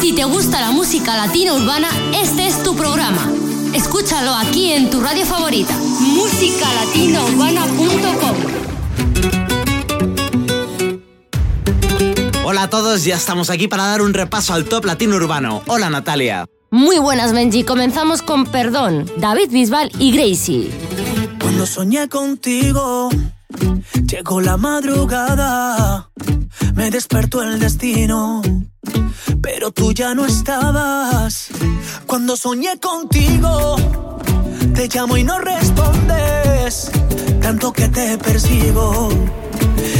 Si te gusta la música latina urbana, este es tu programa. Escúchalo aquí en tu radio favorita, musicalatinaurbana.com. Hola a todos, ya estamos aquí para dar un repaso al top latino urbano. Hola Natalia. Muy buenas, Benji. Comenzamos con Perdón, David Bisbal y Gracie. Cuando soñé contigo, llegó la madrugada, me despertó el destino, pero tú ya no estabas. Cuando soñé contigo, te llamo y no respondes, tanto que te persigo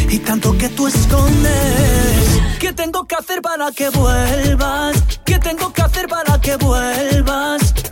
y tanto que tú escondes. ¿Qué tengo que hacer para que vuelvas? ¿Qué tengo que hacer para que vuelvas?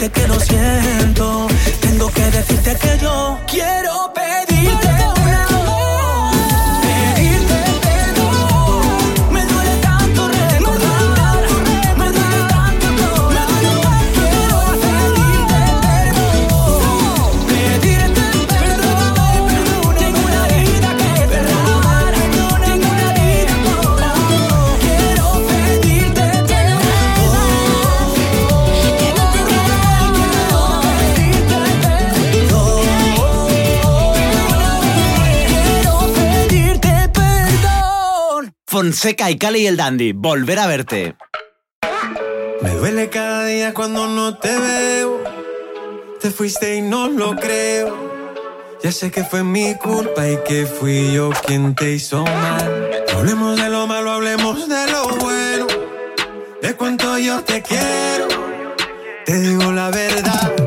Decirte que lo siento. Tengo que decirte que yo quiero Fonseca y Cali y el Dandy, volver a verte. Me duele cada día cuando no te veo. Te fuiste y no lo creo. Ya sé que fue mi culpa y que fui yo quien te hizo mal. No hablemos de lo malo, hablemos de lo bueno. De cuánto yo te quiero. Te digo la verdad.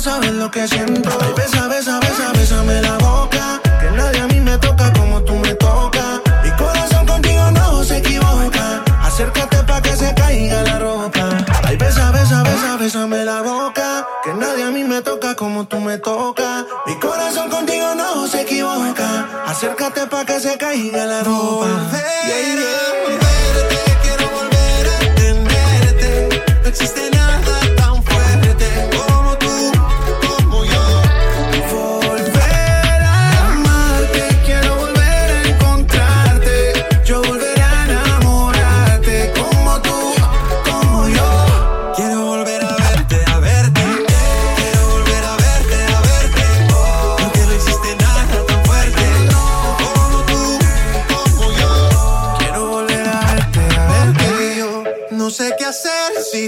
sabes lo que siento. Ay, besa, besa, besa, bésame la boca. Que nadie a mí me toca como tú me tocas. Mi corazón contigo no se equivoca. Acércate pa' que se caiga la ropa. Ay, besa, besa, besa, bésame la boca. Que nadie a mí me toca como tú me tocas. Mi corazón contigo no se equivoca. Acércate pa' que se caiga la ropa. Yeah, yeah.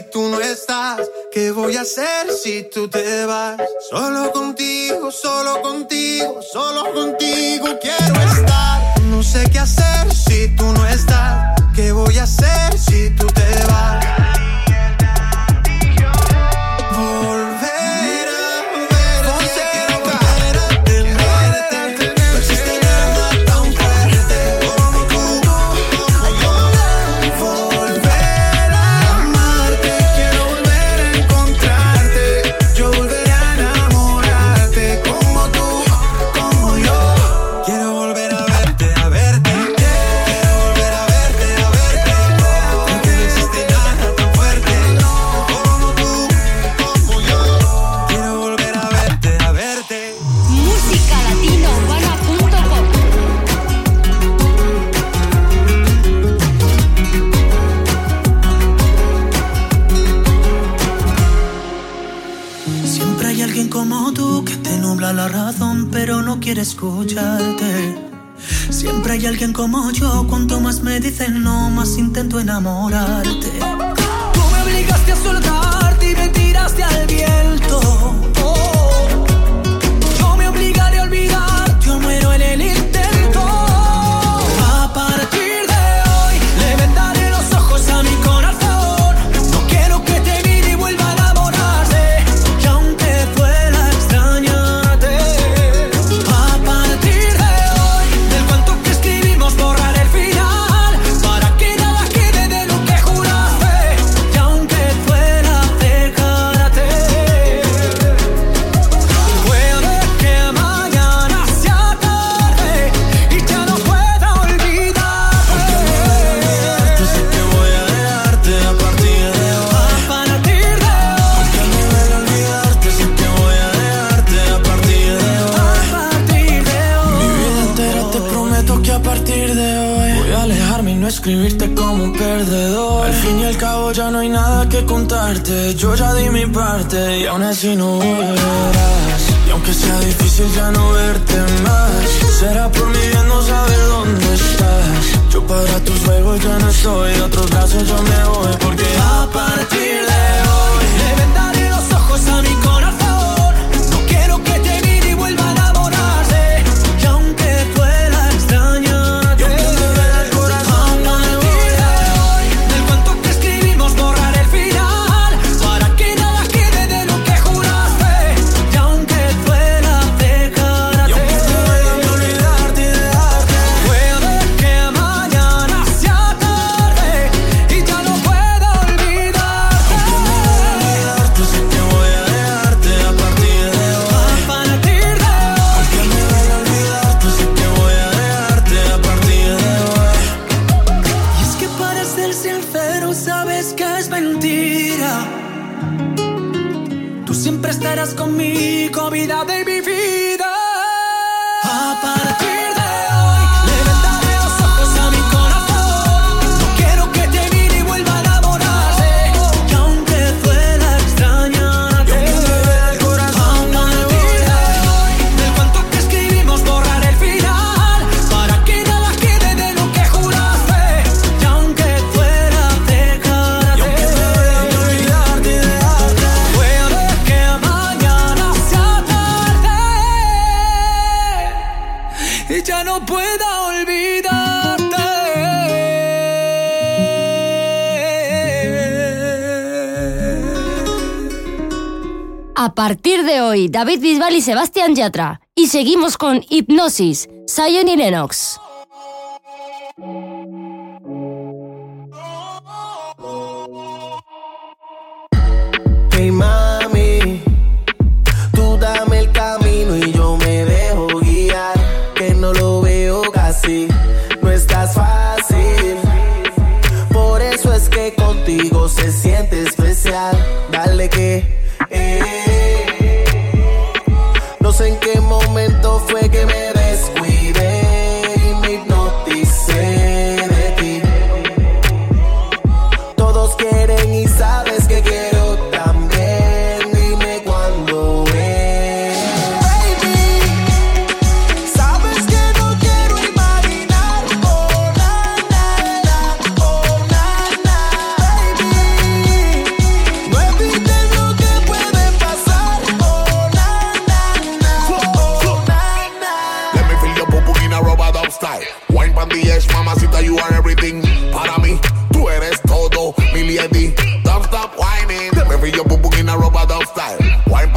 si tú no estás? ¿Qué voy a hacer si tú te vas? Solo contigo, solo contigo, solo contigo quiero estar. No sé qué hacer si tú no estás. ¿Qué voy a hacer si tú te escucharte. Siempre hay alguien como yo, cuanto más me dicen no, más intento enamorarte. Tú me obligaste a soltarte y me tiraste al viento. David Bisbal y Sebastián Yatra. Y seguimos con Hipnosis, Zion y Lennox.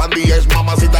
Delante de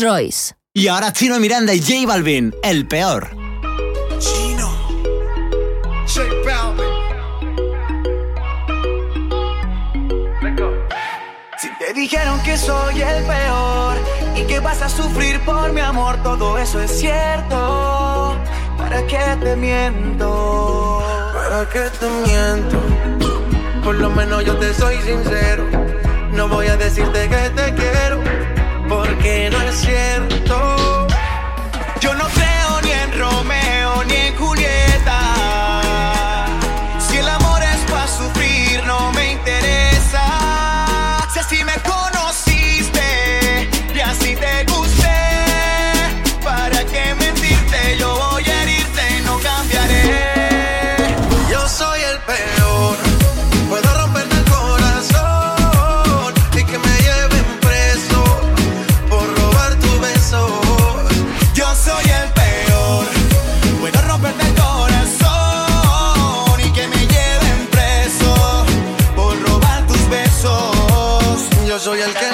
y Prince Royce. Y ahora Chino Miranda y J Balvin, el peor. Chino. J Balvin. Si te dijeron que soy el peor y que vas a sufrir por mi amor, todo eso es cierto. ¿Para qué te miento? ¿Para qué te miento? Por lo menos yo te soy sincero. No voy a decirte que te quiero, porque no es cierto. Yo no creo ni en Romeo ni en Julieta.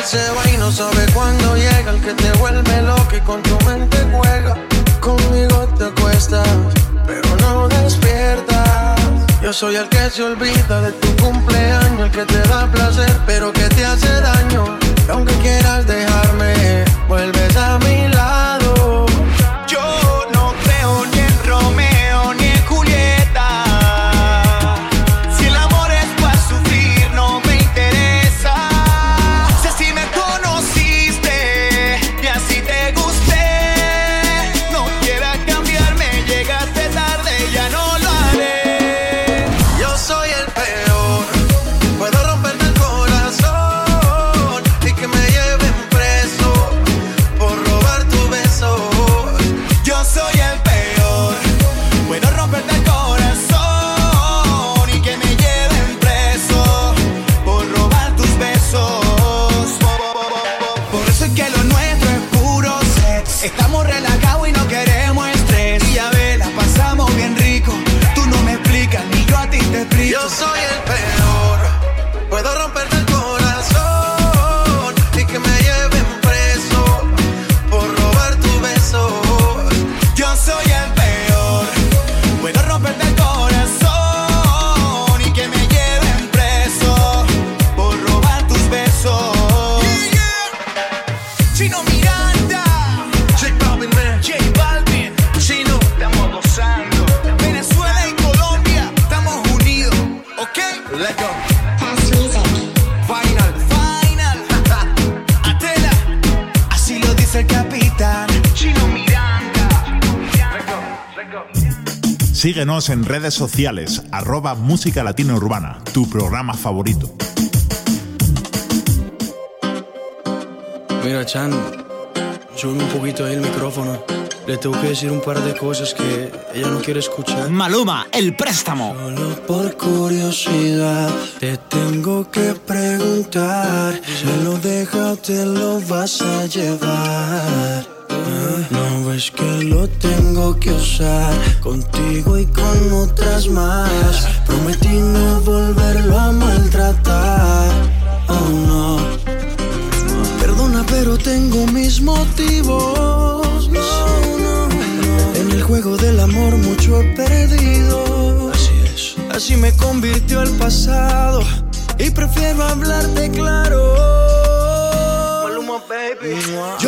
Se va y no sabe cuándo llega, el que te vuelve loco y con tu mente juega. Conmigo te acuestas, pero no despiertas. Yo soy el que se olvida de tu cumpleaños, el que te da placer, pero que te hace daño. Y aunque quieras dejarme, vuelves a mi lado. Síguenos en redes sociales, arroba Música Latina Urbana, tu programa favorito. Mira, Chan, sube un poquito ahí el micrófono. Le tengo que decir un par de cosas que ella no quiere escuchar. Maluma, el préstamo. Solo por curiosidad te tengo que preguntar. ¿Se lo deja o te lo vas a llevar? Ah, No ves que lo tengo que usar contigo y con otras más. Prometí no volverlo a maltratar. Oh no. Perdona, pero tengo mis motivos. No, no, no. En el juego del amor mucho he perdido. Así es. Así me convirtió el pasado. Y prefiero hablarte claro. Maluma, baby. Yo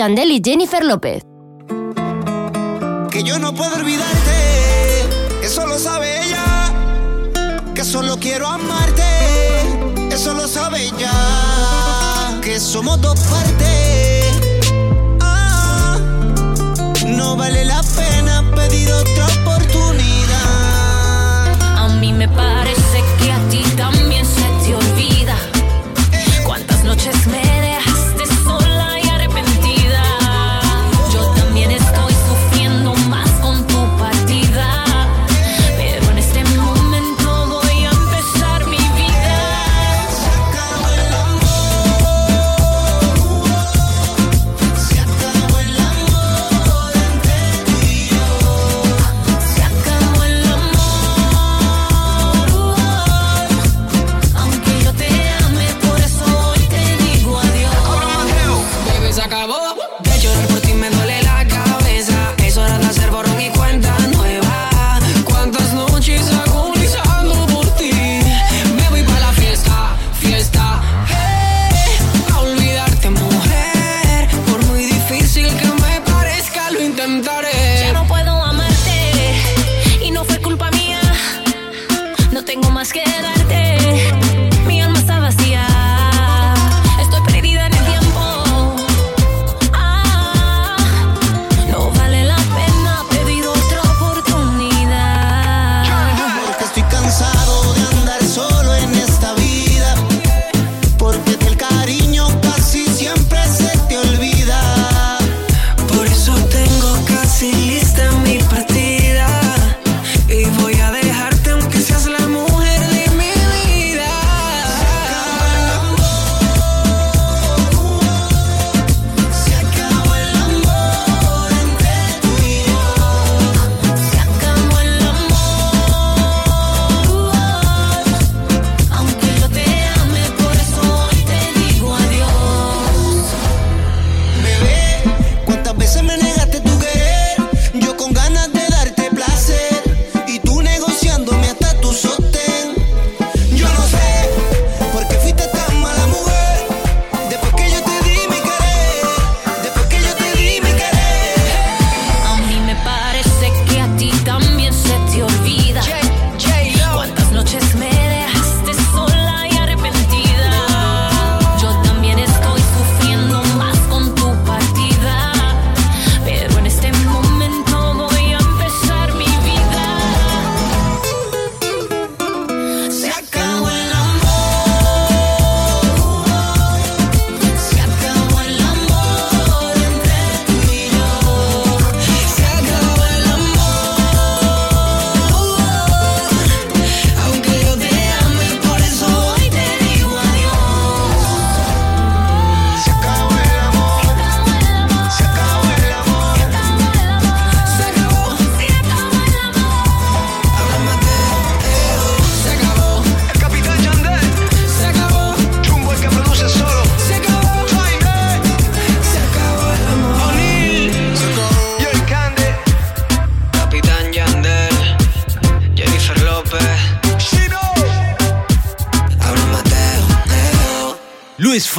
Yandel y Jennifer López.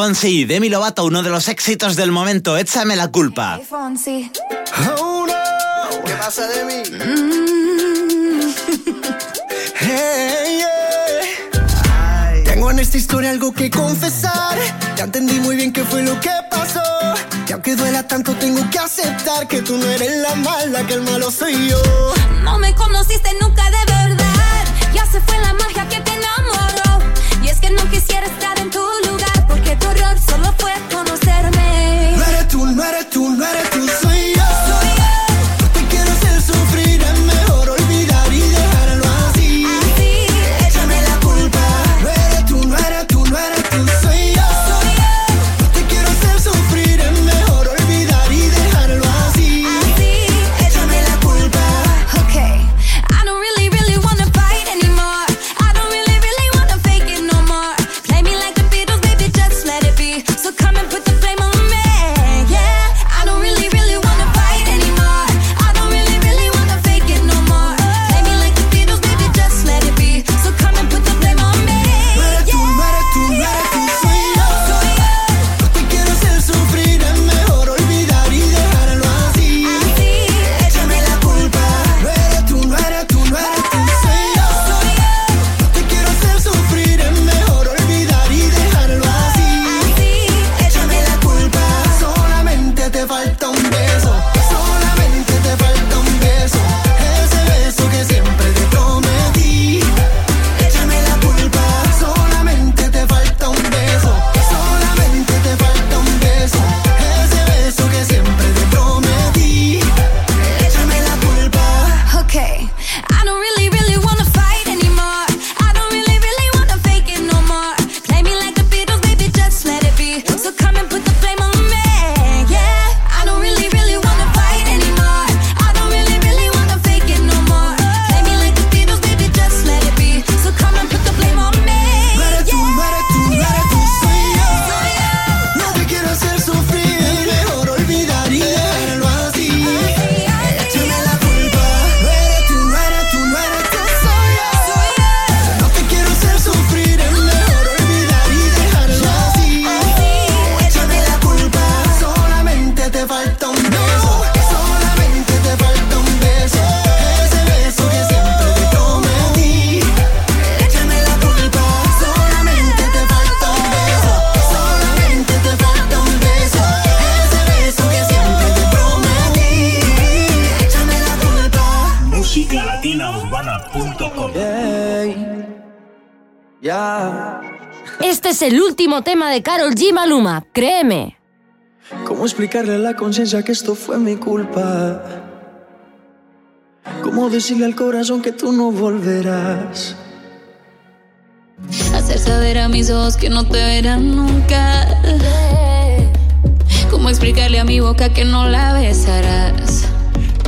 Fonsi y Demi Lovato, uno de los éxitos del momento, Échame la culpa. Hey, Fonsi. Oh, no. ¿Qué pasa, Demi? Mm. Hey, yeah. Tengo en esta historia algo que confesar. Ya entendí muy bien qué fue lo que pasó. Y aunque duela tanto, tengo que aceptar que tú no eres la mala, que el malo soy yo. No me conociste nunca de verdad. Ya se fue la magia que te enamoró. Y es que no quisieras Maluma, créeme. ¿Cómo explicarle a la conciencia que esto fue mi culpa? ¿Cómo decirle al corazón que tú no volverás? Hacer saber a mis ojos que no te verán nunca. ¿Cómo explicarle a mi boca que no la besarás?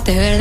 deportes, ¿verdad?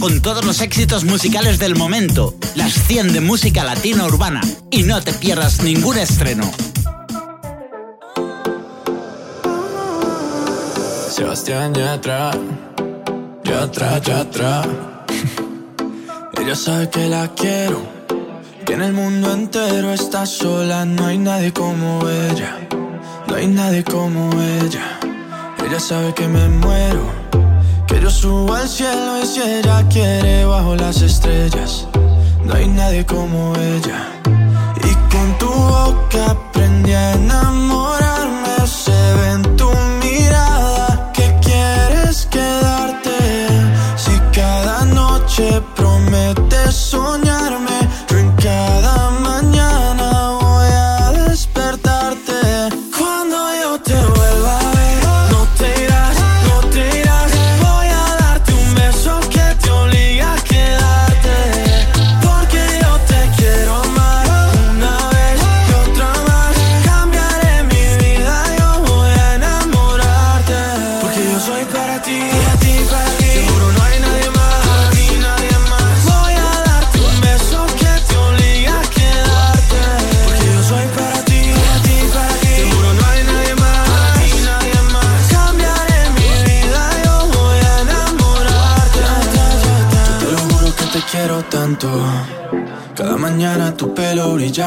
Con todos los éxitos musicales del momento, las 100 de música latina urbana, y no te pierdas ningún estreno. Sebastián Yatra, Yatra, Yatra. Ella sabe que la quiero, que en el mundo entero está sola, no hay nadie como ella, no hay nadie como ella. Ella sabe que me muero, yo subo al cielo y si ella quiere bajo las estrellas, no hay nadie como ella. Y con tu boca aprendí a enamorarme, se ve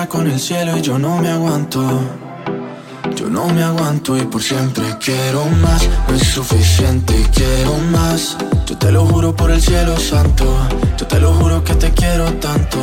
con el cielo y yo no me aguanto. Yo no me aguanto y por siempre quiero más. No es suficiente quiero más. Yo te lo juro por el cielo santo. Yo te lo juro que te quiero tanto.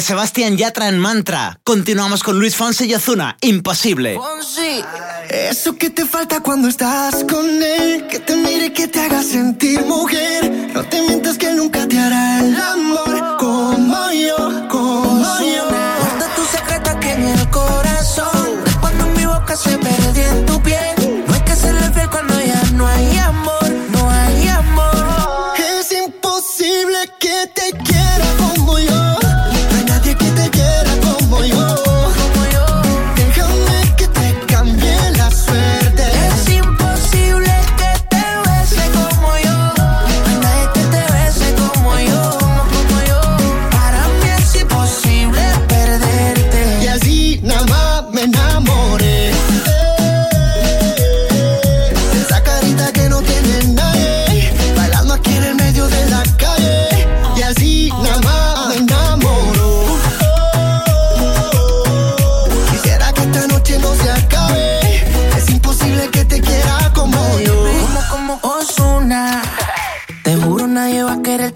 Sebastián Yatra en Mantra. Continuamos con Luis Fonsi y Ozuna. Imposible. Eso que te falta cuando estás con él, que te mire y que te haga sentir mujer. No te mientas que él nunca te hará el amor como yo, como yo. Guarda tu secreto aquí en el corazón. Es cuando mi boca se perdió en tu piel.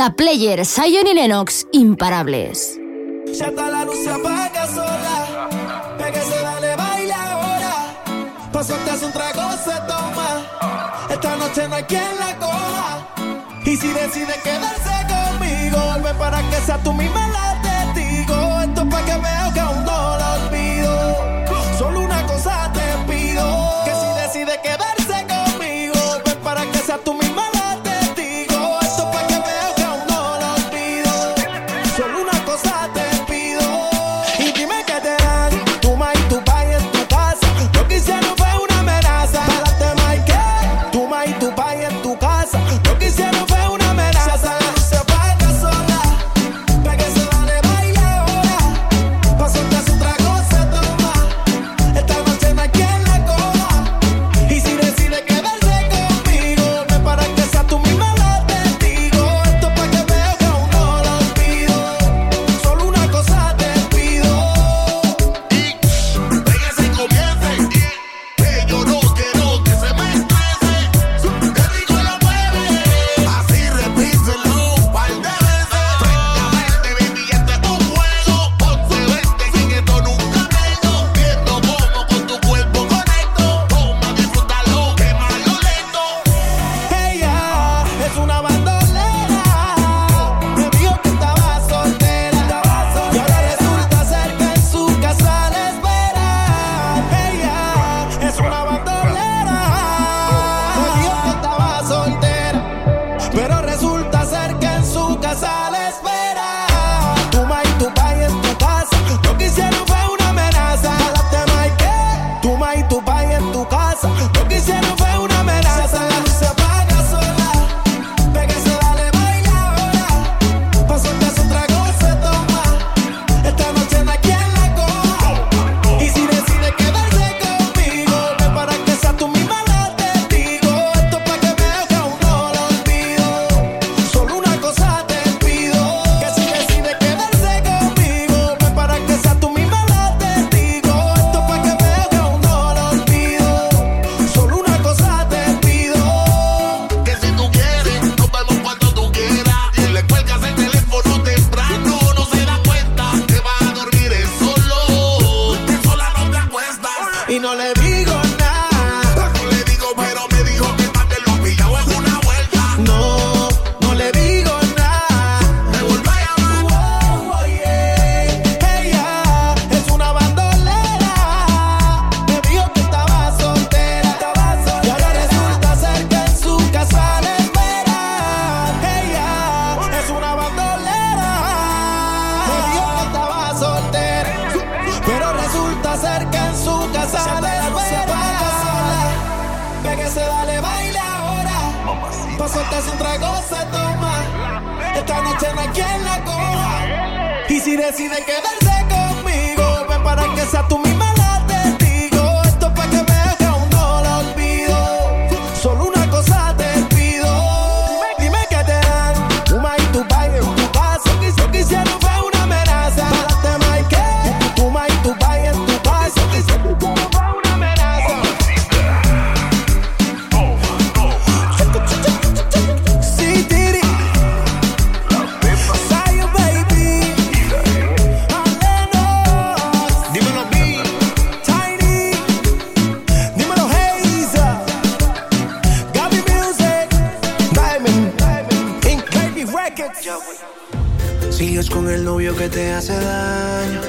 La Player, Sion y Lennox, imparables. Ya está la luz se apaga sola, pégase, dale, baila ahora. Pasote hace un trago, se toma. Esta noche no hay quien la coja. Y si decide quedarse conmigo, vuelve para que sea tú misma la testigo. Esto es para que veo que aún no lo olvido. Solo una cosa te pido, que si decide quedarse que te hace daño.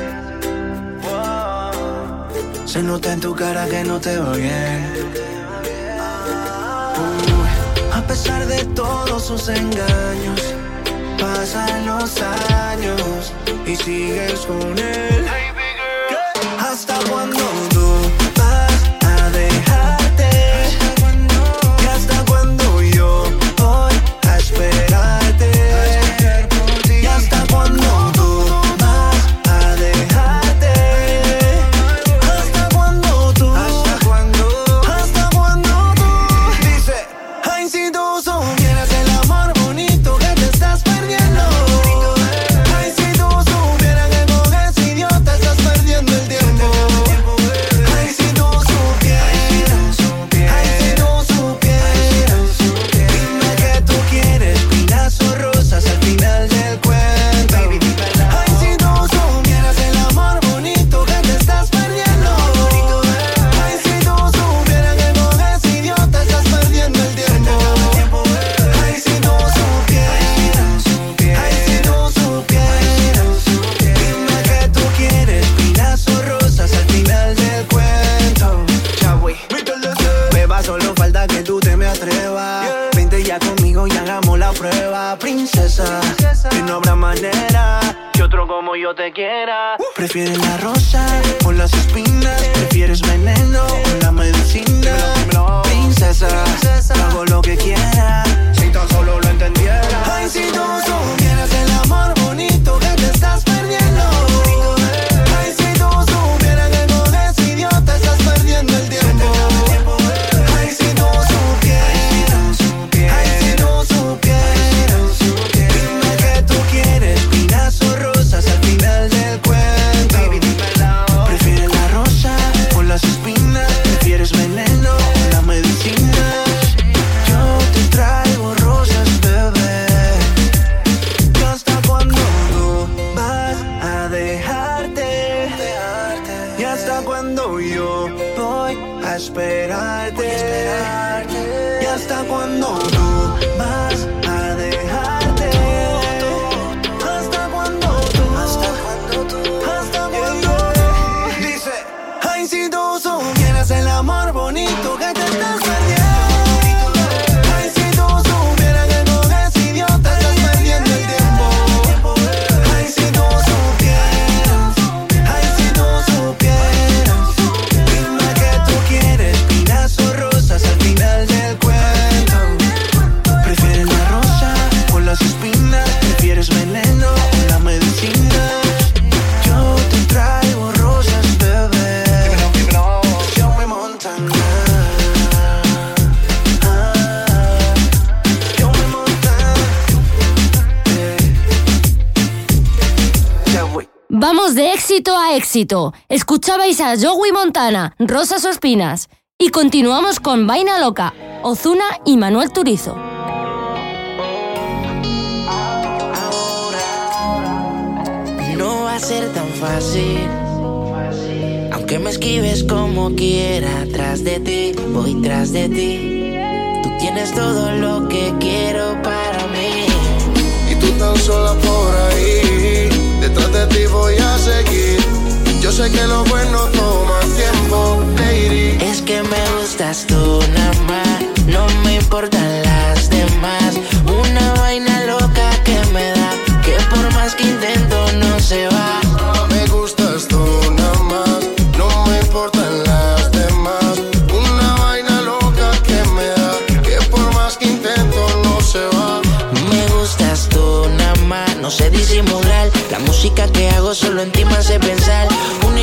Se nota en tu cara que no te va bien. A pesar de todos sus engaños, pasan los años y sigues con él. ¿Hasta cuándo quiera. Prefieres éxito. Escuchabais a Joey Montana, Rosas o Espinas. Y continuamos con Vaina Loca, Ozuna y Manuel Turizo. No va a ser tan fácil. Aunque me esquives como quiera, tras de ti, voy tras de ti. Tú tienes todo lo que quiero para mí. Y tú tan sola por ahí, detrás de ti voy a seguir. Yo sé que lo bueno toma tiempo, lady. Es que me gustas tú nada más, no me importan las demás. Una vaina loca que me da, que por más que intento no se va. Me gustas tú nada más, no me importan las demás. Una vaina loca que me da, que por más que intento no se va. Me gustas tú nada más, no sé disimular. La música que hago solo en ti me hace pensar.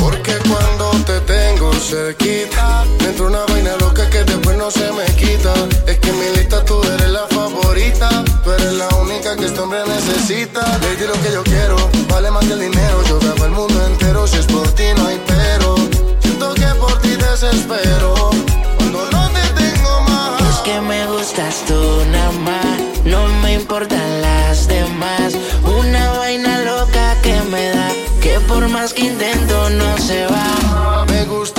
Porque cuando te tengo cerquita, dentro una vaina loca que después no se me quita. Es que en mi lista tú eres la favorita, tú eres la única que este hombre necesita. Baby, lo que yo quiero vale más que el dinero. Yo grabo el mundo entero, si es por ti no hay pero. Siento que por ti desespero. Cuando no te tengo más. Es que me gustas tú nada más, no me importan las demás. Una vaina loca que me da por más que intento no se va. Me gustas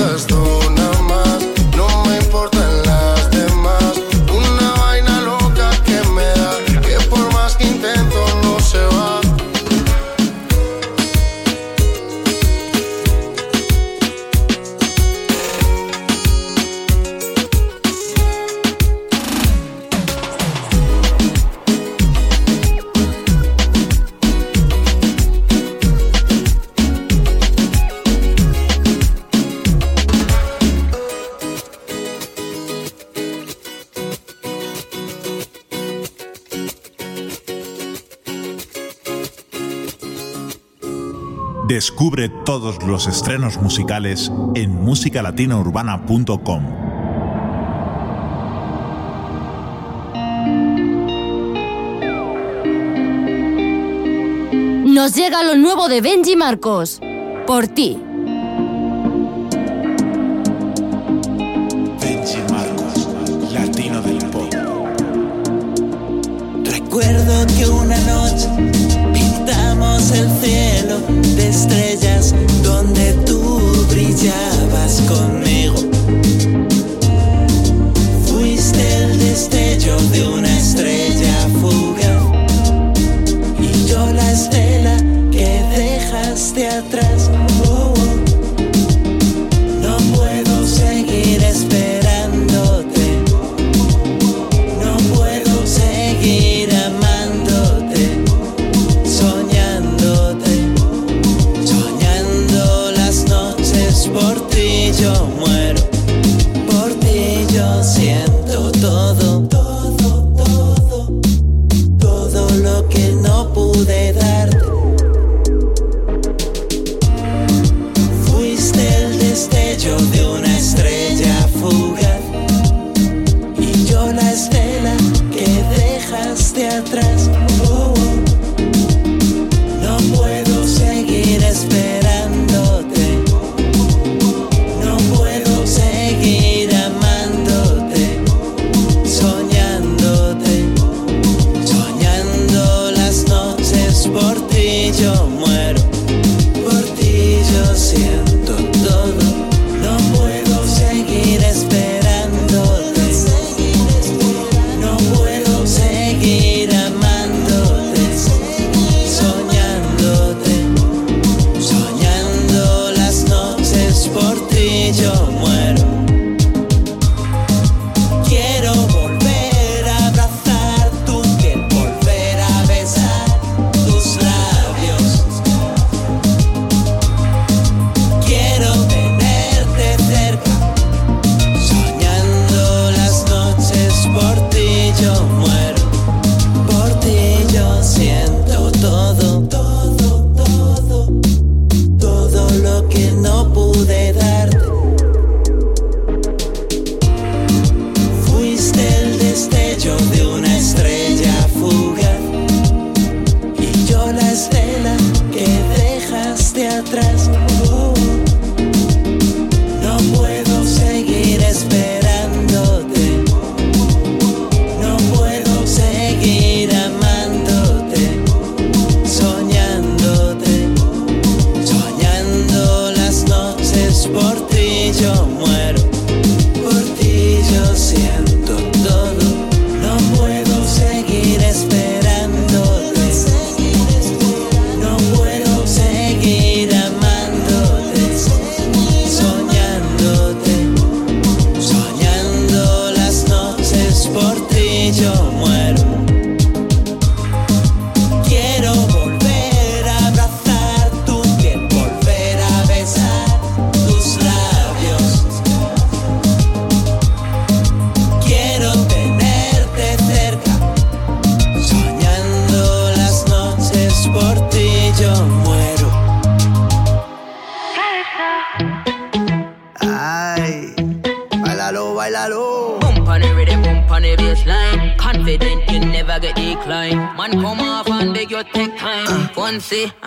Descubre todos los estrenos musicales en musicalatinaurbana.com. Nos llega lo nuevo de Benji Marcos. Por ti. Benji Marcos, latino del pop. Recuerdo que una noche el cielo de estrellas donde tú brillabas conmigo. Fuiste el destello de una estrella fugaz y yo la estela que dejaste atrás.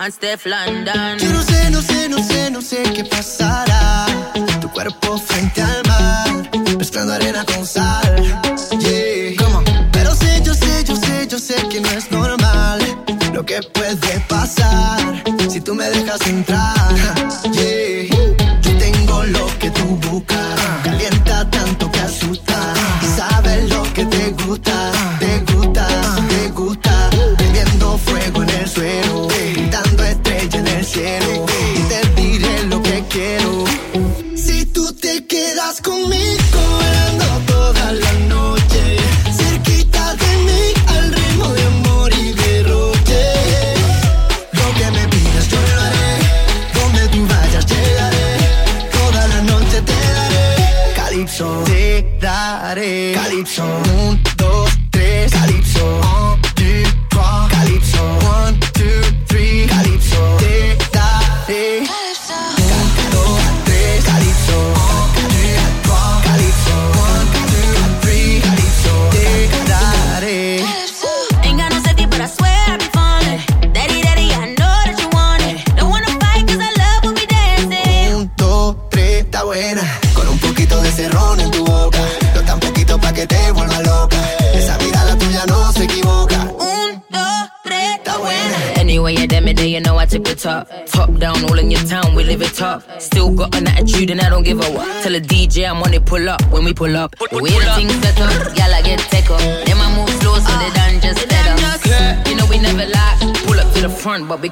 and stay fly.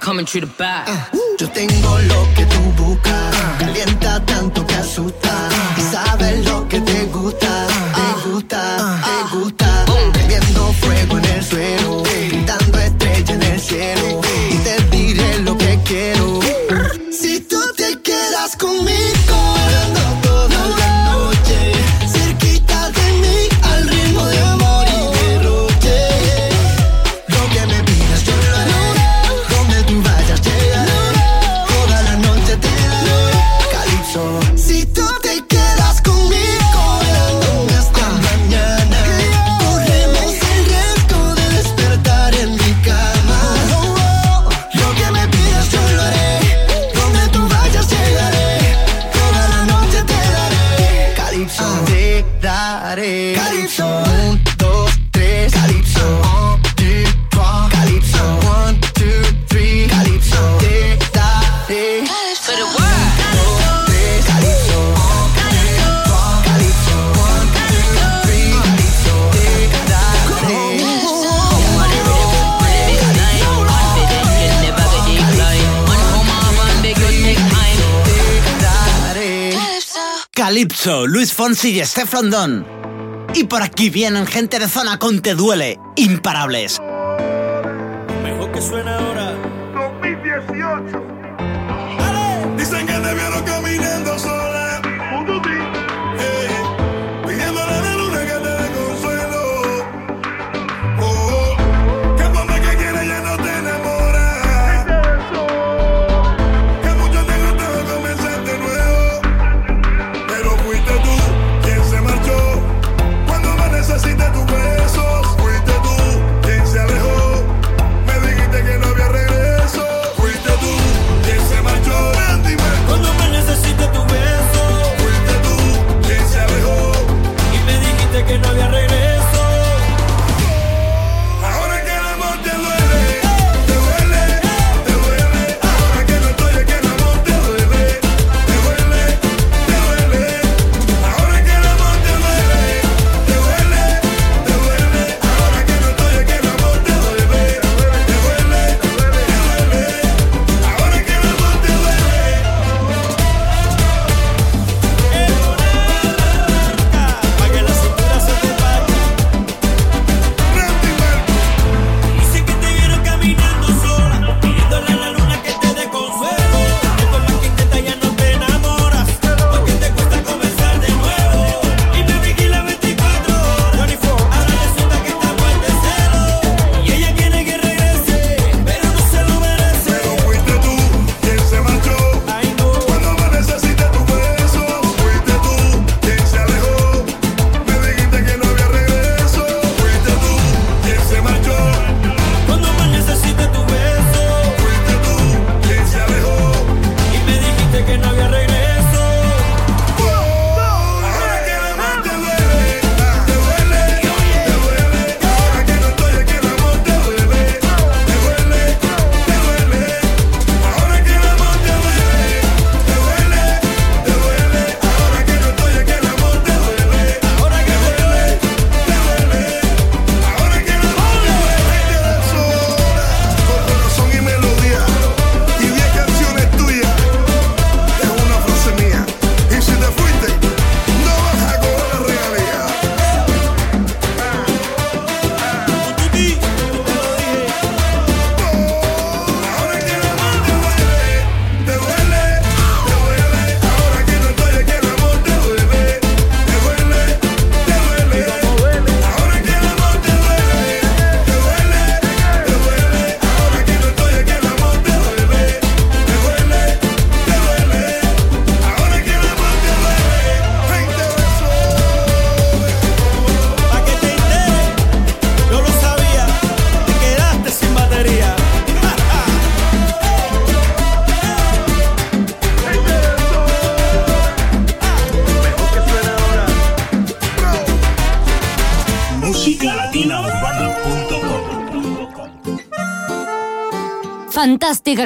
coming through the back. Uh, yo tengo lo Fonsi y Steph London. Y por aquí vienen gente de zona con Te Duele, imparables. Mejor que suena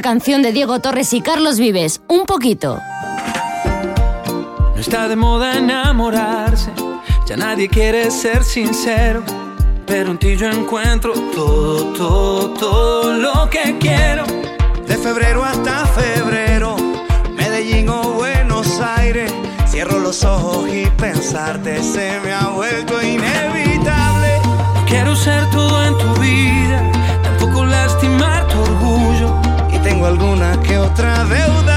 canción de Diego Torres y Carlos Vives, Un poquito. No está de moda enamorarse, ya nadie quiere ser sincero, pero en ti yo encuentro todo, todo, todo lo que quiero. De febrero hasta febrero, Medellín o Buenos Aires, cierro los ojos y pensarte se me ha vuelto inevitable. Quiero ser todo en tu vida alguna que otra deuda.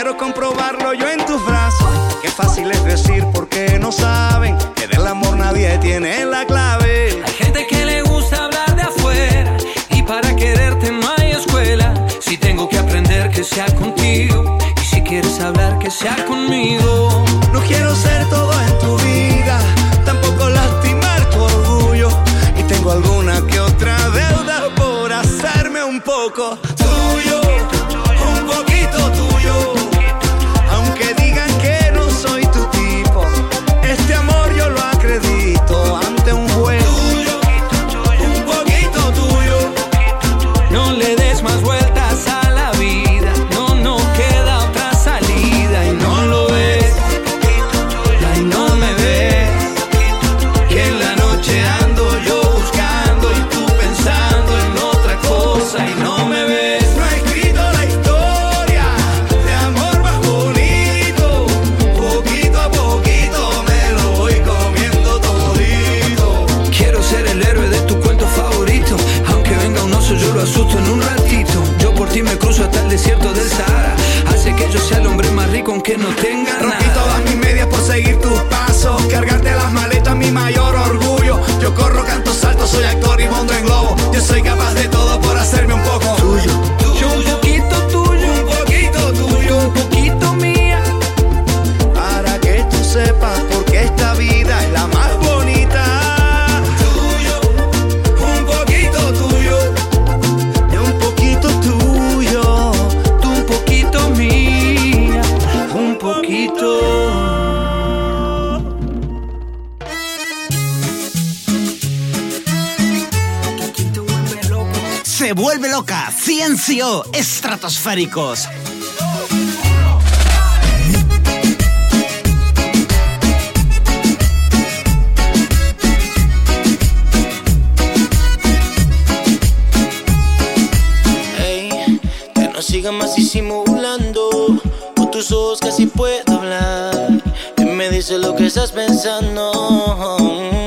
Quiero comprobarlo yo en tus brazos. Qué fácil es decir porque no saben que del amor nadie tiene la clave. Hay gente que le gusta hablar de afuera y para quererte no hay escuela. Si tengo que aprender que sea contigo y si quieres hablar que sea conmigo. estratosféricos. Que no siga más disimulando, con tus ojos casi puedo hablar. Y me dice lo que estás pensando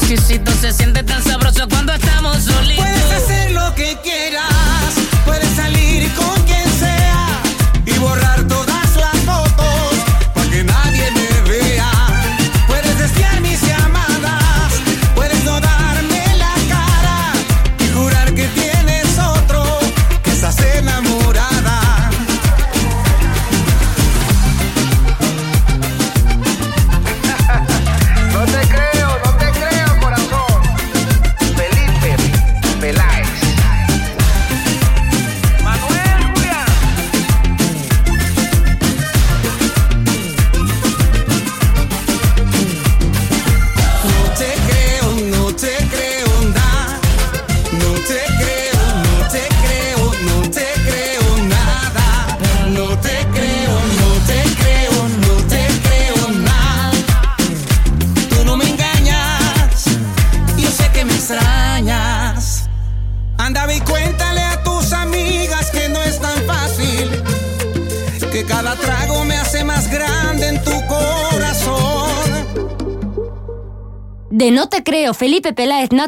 exquisito se siente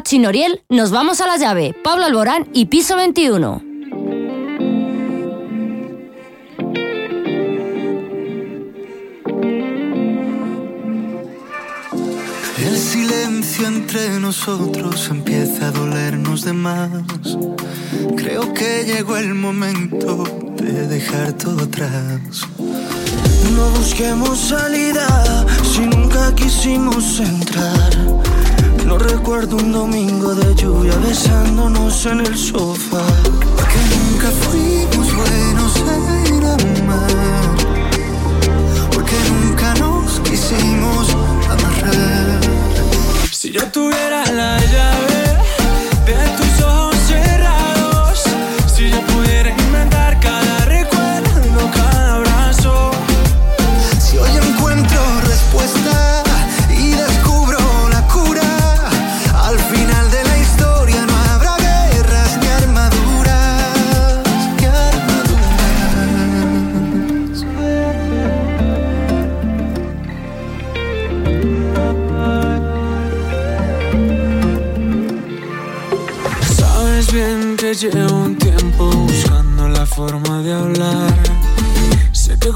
Pachi Noriel, nos vamos a la llave. Pablo Alborán y piso 21. El silencio entre nosotros empieza a dolernos de más. Creo que llegó el momento de dejar todo atrás. No busquemos salida si nunca quisimos entrar. No recuerdo un domingo de lluvia besándonos en el sofá. Porque nunca fuimos buenos en amar. Porque nunca nos quisimos amarrar. Si yo tuviera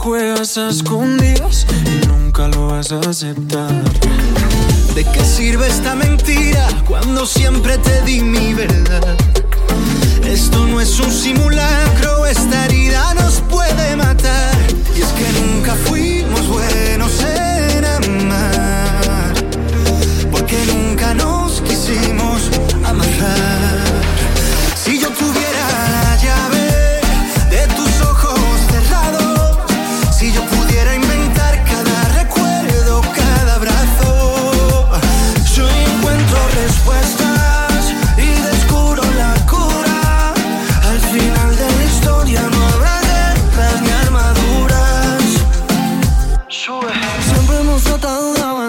juegas a escondidas y nunca lo vas a aceptar. ¿De qué sirve esta mentira cuando siempre te di mi verdad? Esto no es un simulacro, esta herida nos puede matar. Y es que nunca fuimos buenos en amar, porque nunca nos quisimos amarrar.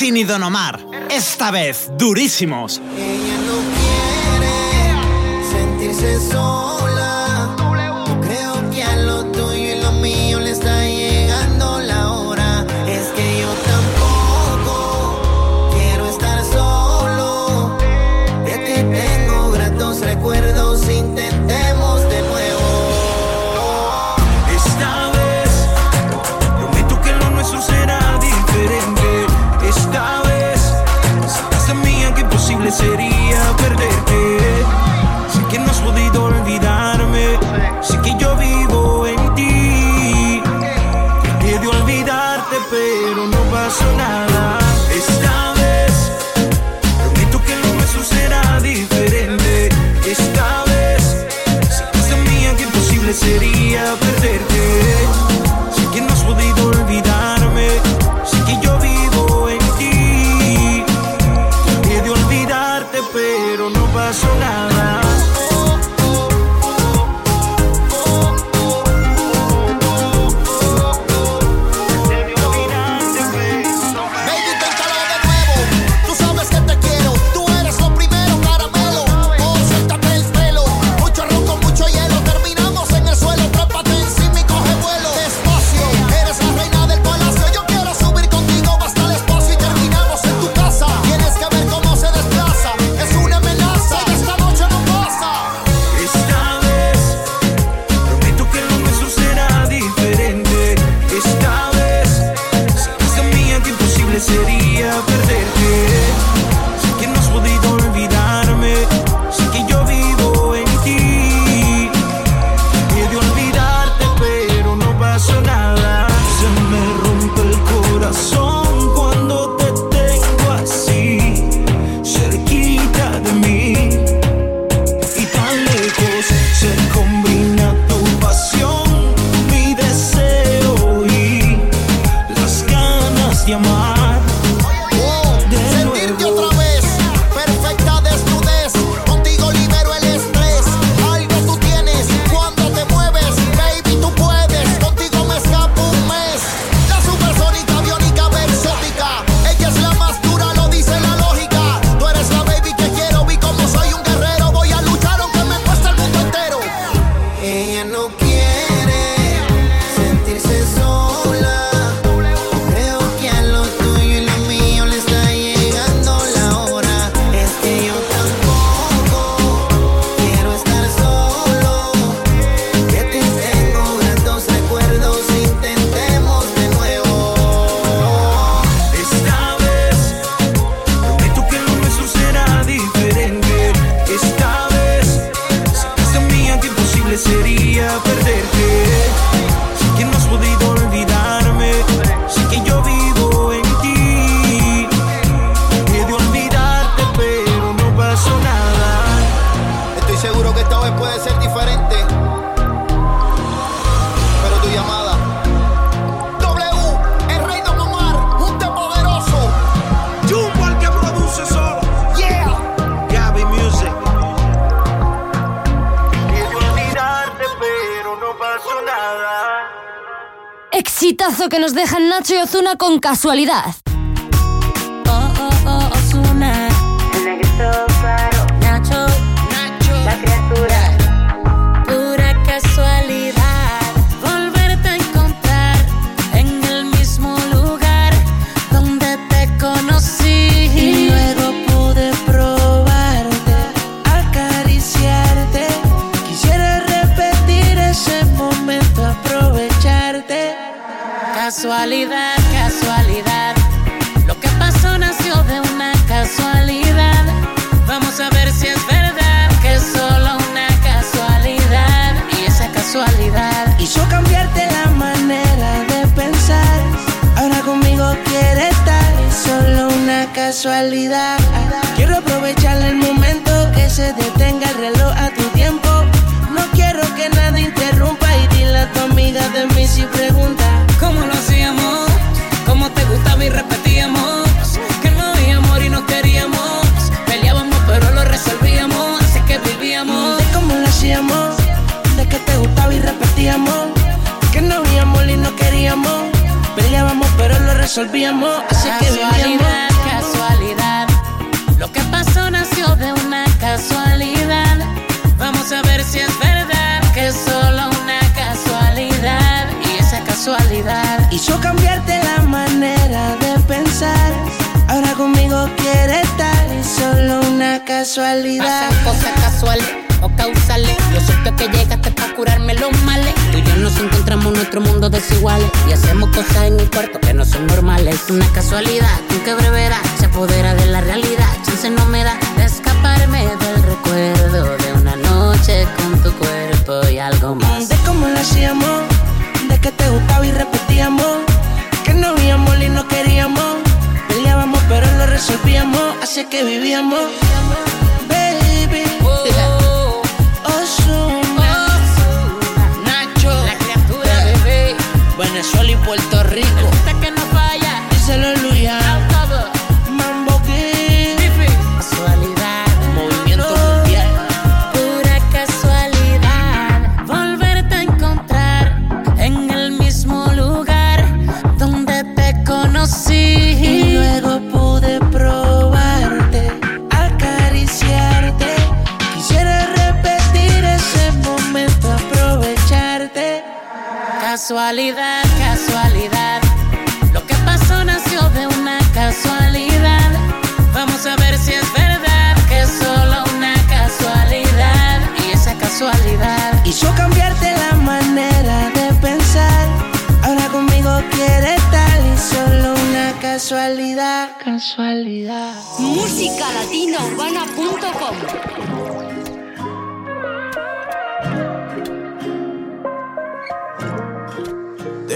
Wisin y Don Omar, esta vez durísimos. sentirse sola. Nacho Ozuna con casualidad. Resolvíamos. Así que vivíamos. Casualidad, casualidad. Lo que pasó nació de una casualidad. Vamos a ver si es verdad que es solo una casualidad. Y esa casualidad Hizo cambiarte la manera de pensar. Ahora conmigo quiere estar, es solo una casualidad. Pasan cosas casuales o causales. Lo cierto es que llegaste para curarme los males. Nos encontramos en nuestro mundo desiguales. Y hacemos cosas en el cuarto que no son normales. Es una casualidad, con que brevedad se apodera de la realidad. Chance no me da de escaparme del recuerdo de una noche con tu cuerpo y algo más. De cómo lo hacíamos, de que te gustaba y repetíamos. Que no había amor y no queríamos. Peleábamos pero lo resolvíamos, así que vivíamos. Baby, Ozuna, Venezuela y Puerto Rico. Hasta que no falla. Díselo Luya, Casualidad, casualidad. Lo que pasó nació de una casualidad. Vamos a ver si es verdad que es solo una casualidad. Y esa casualidad Hizo cambiarte la manera de pensar. Ahora conmigo quiere estar y solo una casualidad. Casualidad. musicalatinaurbana.com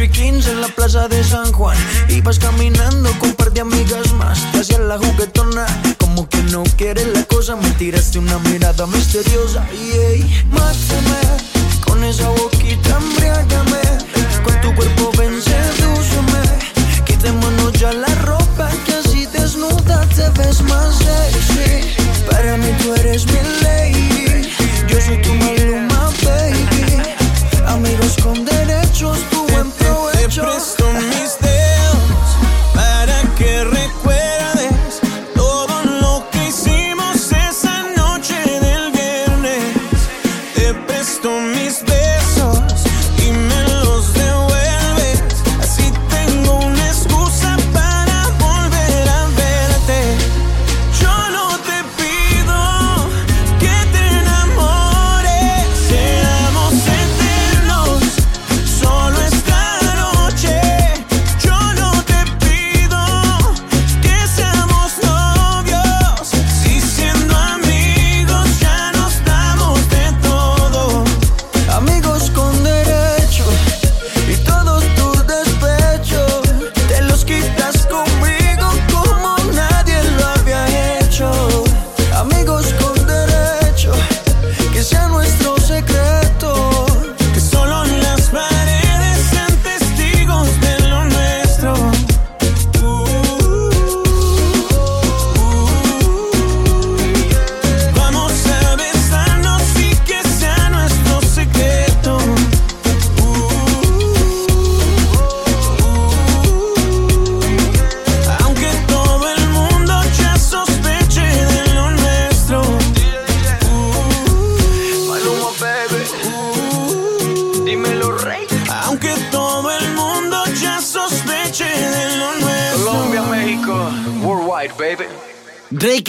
8 y 15 en la plaza de San Juan. Ibas caminando con un par de amigas más. Te hacías la juguetona, como que no quieres la cosa. Me tiraste una mirada misteriosa. Y ey, mátame con esa boquita, embriágame. Con tu cuerpo ven, sedúceme. Quitémonos ya la ropa eres más sexy. Para mí tú eres mi lady. Yo soy tu maluma, baby. Amigos con derechos,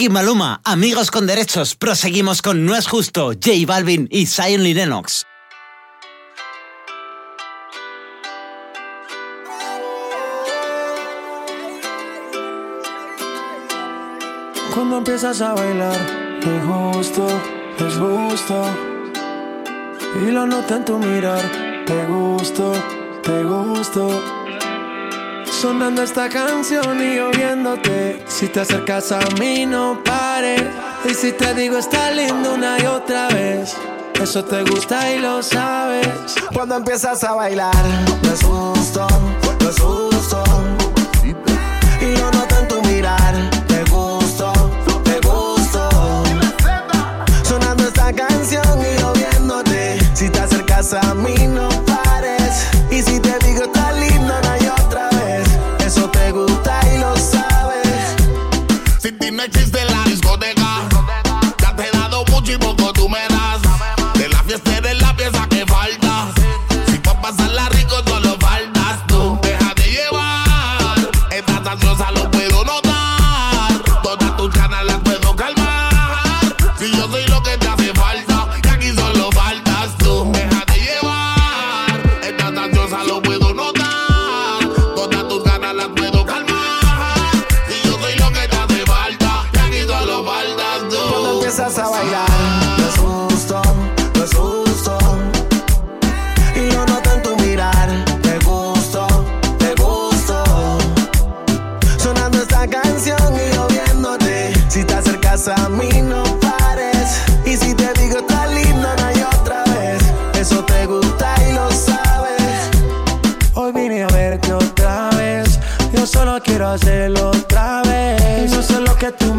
Maluma, amigos con derechos. Proseguimos con No es justo, J Balvin y Zion Lennox. Cuando empiezas a bailar, es justo, es justo. Y lo noto en tu mirar, te gusto, te gusto. Sonando esta canción y yo viéndote. Si te acercas a mí, no pares. Y si te digo, está lindo una y otra vez. Eso te gusta y lo sabes. Cuando empiezas a bailar, es justo.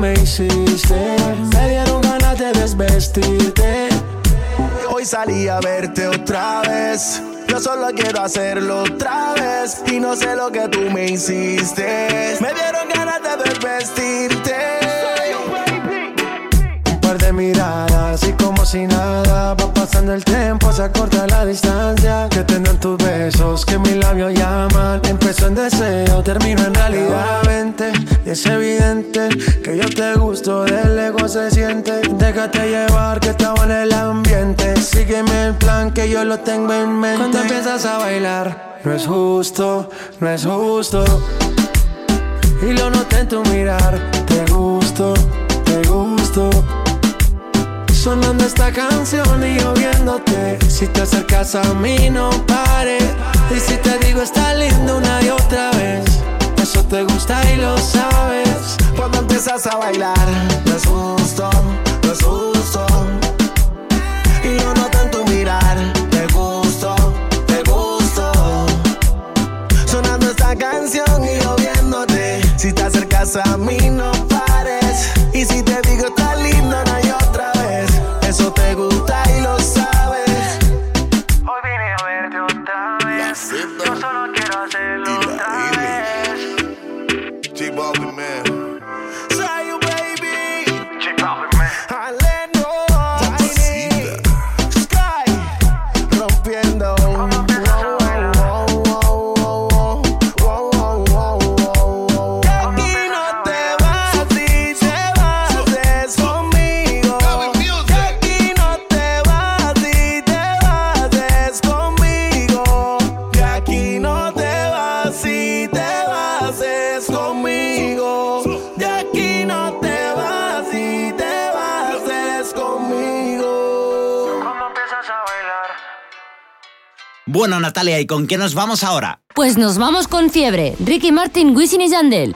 Me dieron ganas de desvestirte. Hoy salí a verte otra vez. Yo solo quiero hacerlo otra vez. Y no sé lo que tú me hiciste. Me dieron ganas de desvestirte. Par de miradas y como si nada va pasando el tiempo, se acorta la distancia. Que tendrán tus besos, que mis labios llaman. Empezó en deseo, termino en realidad. Vente, y es evidente que yo te gusto, del ego se siente. Déjate llevar que estaba en el ambiente. Sígueme el plan que yo lo tengo en mente. Cuando empiezas a bailar, no es justo, no es justo. Y lo noté en tu mirar, te gusto, te gusto. Sonando esta canción y yo viéndote. Si te acercas a mí, no pares. Y si te digo, está lindo una y otra vez. Eso te gusta y lo sabes. Cuando empiezas a bailar, no es justo, no es justo. Y lo noto en tu mirar, te gusto, te gusto. Sonando esta canción y yo viéndote. Si te acercas a mí, no Natalia, ¿y con qué nos vamos ahora? Pues nos vamos con Fiebre, Ricky Martin, Wisin y Yandel.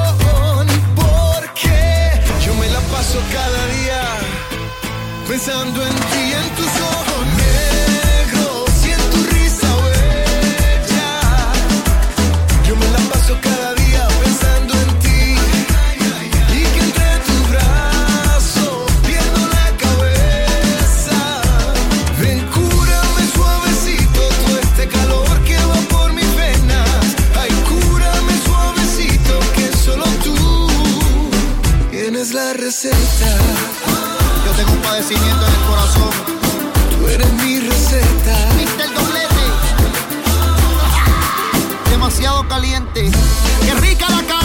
cada día pensando en ti, en en el corazón. Tú eres mi receta. Mister Doblete. Demasiado caliente. Qué rica la cara.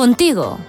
contigo.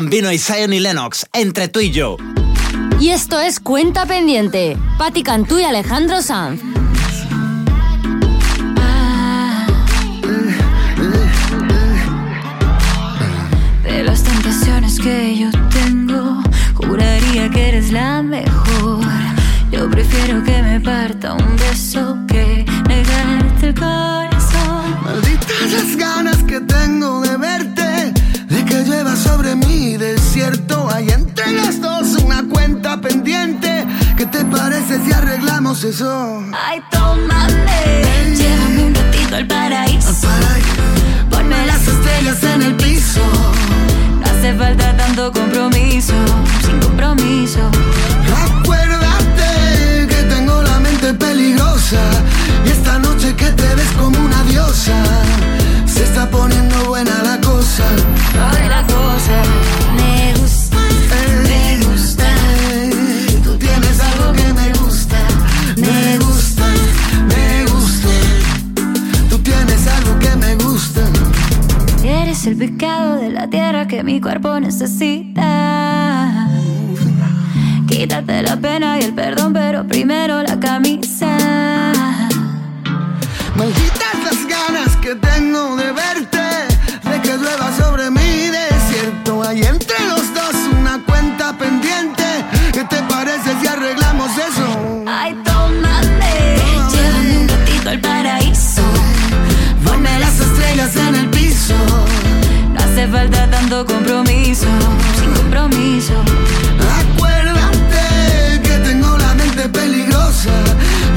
Bambino y Zion y Lennox, entre tú y yo. Y esto es Cuenta Pendiente, Patti Cantú y Alejandro Sanz. De las tentaciones que yo tengo, juraría que eres la mejor. Yo prefiero que me parta un beso y entre los dos una cuenta pendiente. ¿Qué te parece si arreglamos eso? Ay, tómale, hey. llévame un ratito al paraíso. Al Ponme las estrellas en el piso. No hace falta tanto compromiso, sin compromiso. Acuérdate que tengo la mente peligrosa y esta noche que te ves como una diosa. Se está poniendo buena la cosa. Ay, la cosa. Me gusta Es el picado de la tierra que mi cuerpo necesita. Quítate la pena y el perdón, pero primero la camisa. falta tanto compromiso, compromiso. Acuérdate que tengo la mente peligrosa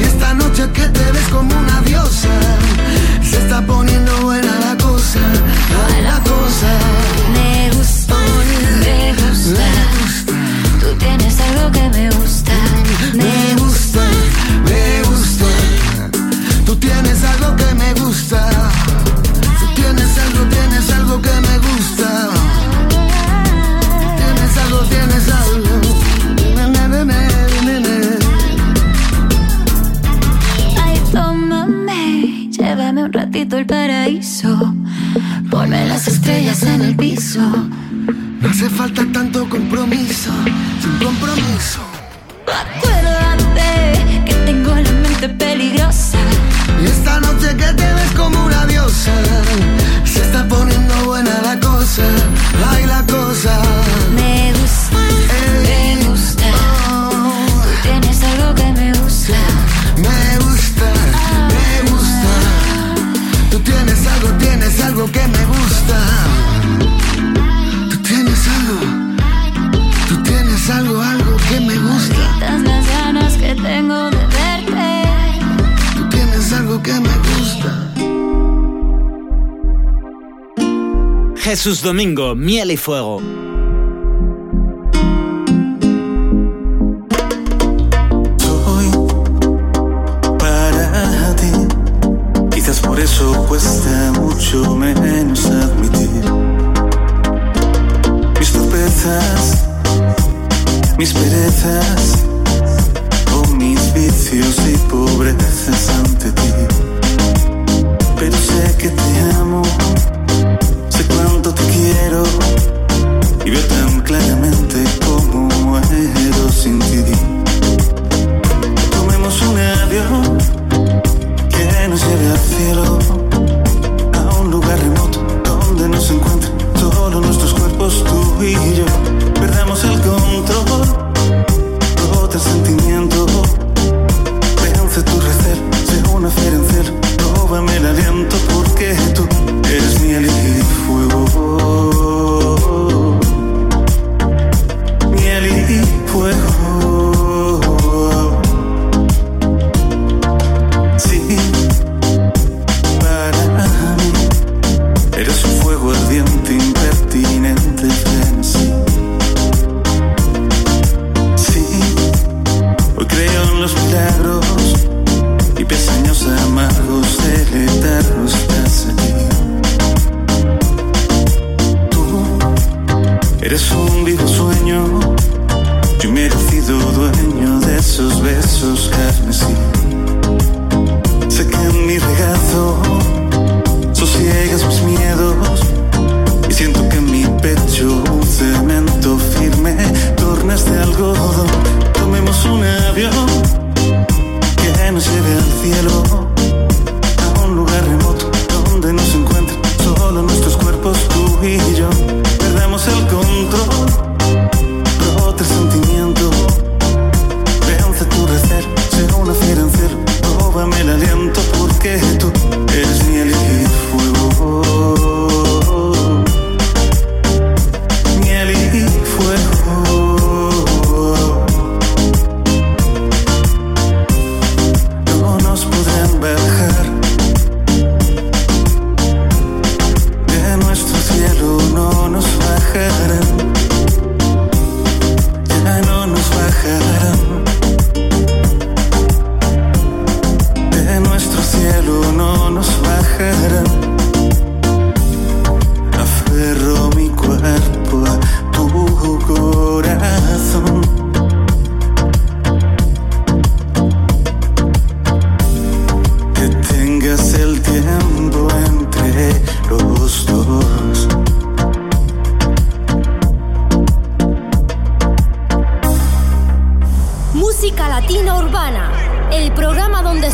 y esta noche que te ves como una diosa se está poniendo No hace falta tanto compromiso. Jesús Domingo, miel y fuego.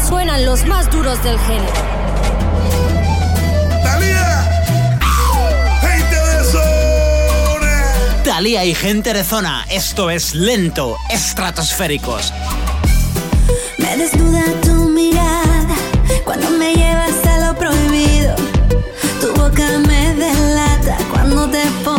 suenan los más duros del género. ¡Talía! ¡Gente de zona! Talía y gente de zona, esto es lento, estratosféricos. Me desnuda tu mirada cuando me llevas a lo prohibido. Tu boca me delata cuando te pones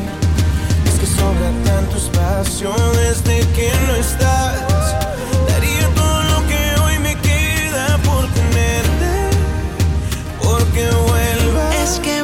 sobra tantas pasiones de que no estás. Daría todo lo que hoy me queda por tenerte, porque vuelvas. Es que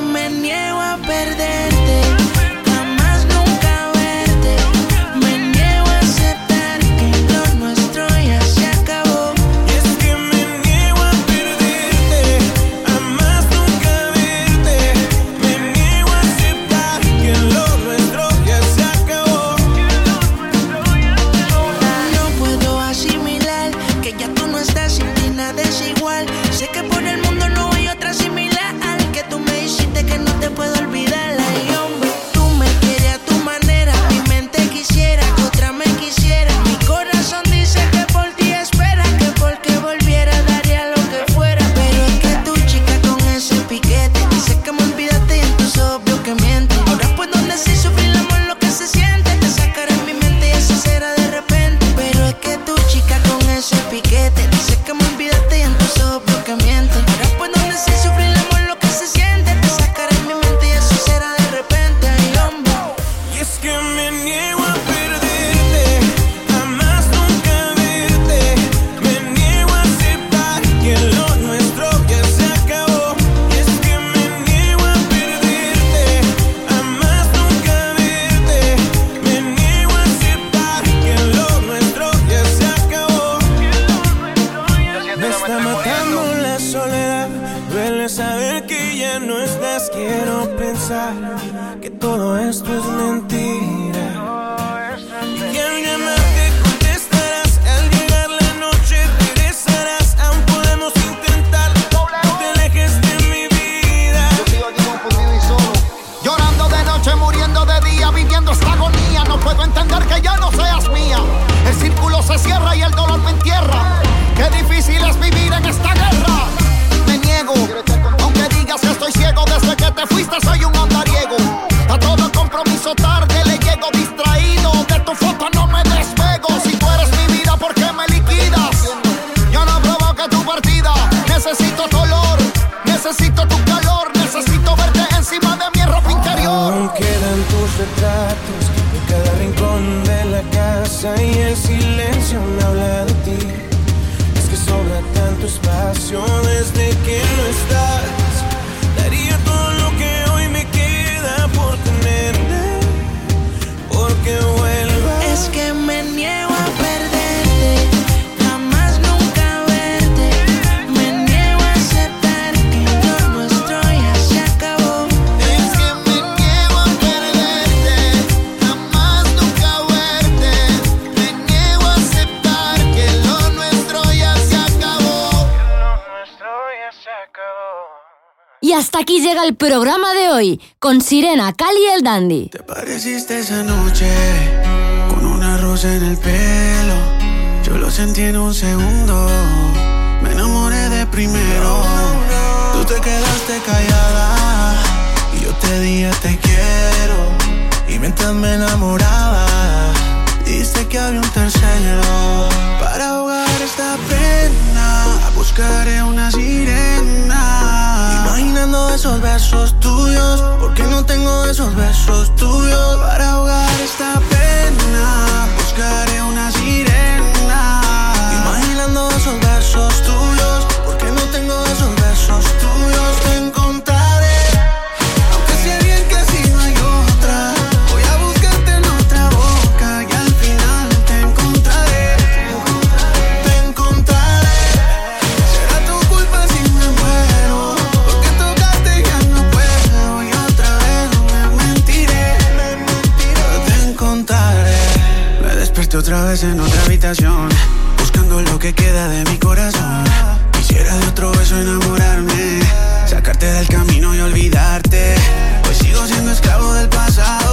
Y hasta aquí llega el programa de hoy con Sirena, Cali y el Dandy. Te pareciste esa noche con una rosa en el pelo. Yo lo sentí en un segundo. Me enamoré de primero. Tú te quedaste callada y yo te dije te quiero. Y mientras me enamoraba, dice que había un tercero para ahogar esta pena. Buscaré una sirena llenando esos versos tuyos. Porque no tengo esos besos tuyos para ahogar esta pena. Buscaré una sirena. Imaginando esos versos tuyos. Porque no tengo esos besos tuyos. otra vez en otra habitación, buscando lo que queda de mi corazón. Quisiera de otro beso enamorarme, sacarte del camino y olvidarte. Hoy sigo siendo esclavo del pasado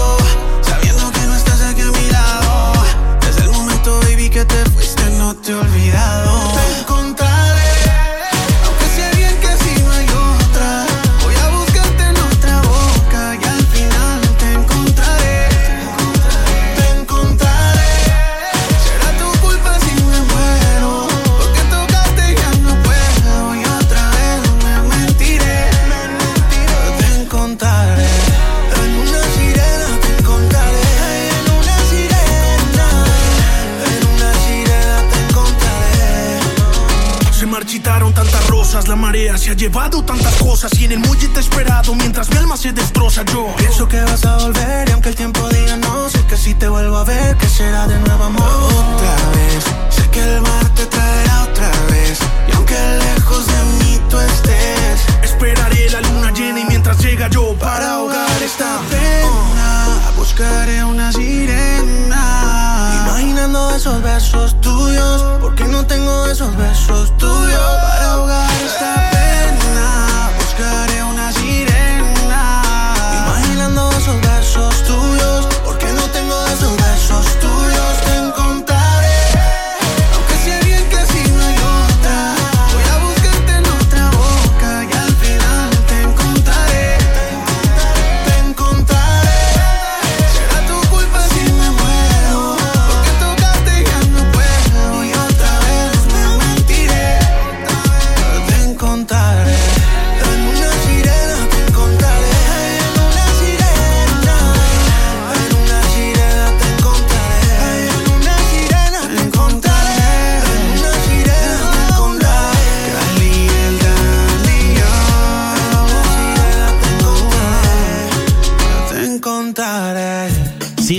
llevado tantas cosas y en el muelle te he esperado mientras mi alma se destroza yo. Pienso que vas a volver y aunque el tiempo diga no, sé que si te vuelvo a ver, que será de nuevo amor. Otra vez, sé que el mar te traerá otra vez. Y aunque lejos de mí tú estés, Esperaré la luna llena y mientras llega yo para ahogar esta pena, buscaré una sirena. Imaginando esos besos tuyos, porque no tengo esos besos tuyos para ahogar esta pena. Buscaré una sirena.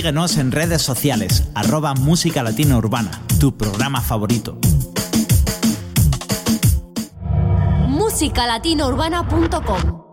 Síguenos en redes sociales, arroba Música Latina Urbana, tu programa favorito. musicalatinourbana.com